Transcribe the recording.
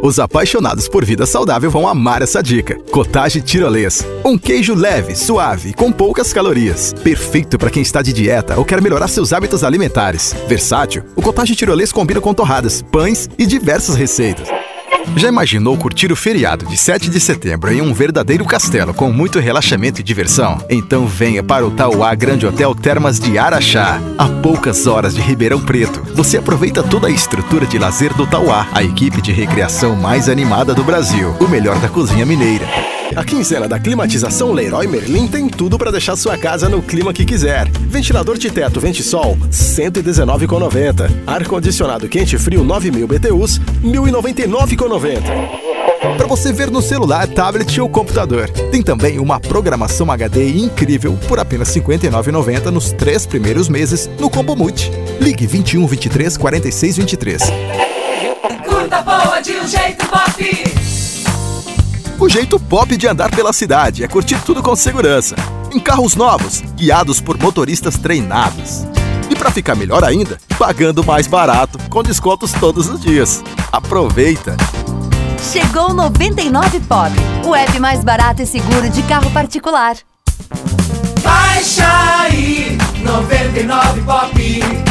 Os apaixonados por vida saudável vão amar essa dica. Cottage tirolês. Um queijo leve, suave, com poucas calorias. Perfeito para quem está de dieta ou quer melhorar seus hábitos alimentares. Versátil, o cottage tirolês combina com torradas, pães e diversas receitas. Já imaginou curtir o feriado de 7 de setembro em um verdadeiro castelo com muito relaxamento e diversão? Então venha para o Tauá Grande Hotel Termas de Araxá. A poucas horas de Ribeirão Preto, você aproveita toda a estrutura de lazer do Tauá, a equipe de recreação mais animada do Brasil, o melhor da cozinha mineira. A quinzena da climatização Leroy Merlin tem tudo para deixar sua casa no clima que quiser. Ventilador de teto Ventisol, 119,90. Ar-condicionado quente e frio 9000 BTUs, 1099,90. Para você ver no celular, tablet ou computador. Tem também uma programação HD incrível por apenas R$ 59,90 nos três primeiros meses no Combo Multi. Ligue 21 23 46 23. Curta boa O jeito pop de andar pela cidade é curtir tudo com segurança. Em carros novos, guiados por motoristas treinados. E para ficar melhor ainda, pagando mais barato, com descontos todos os dias. Aproveita! Chegou o 99 Pop, o app mais barato e seguro de carro particular. Baixa aí, 99 Pop.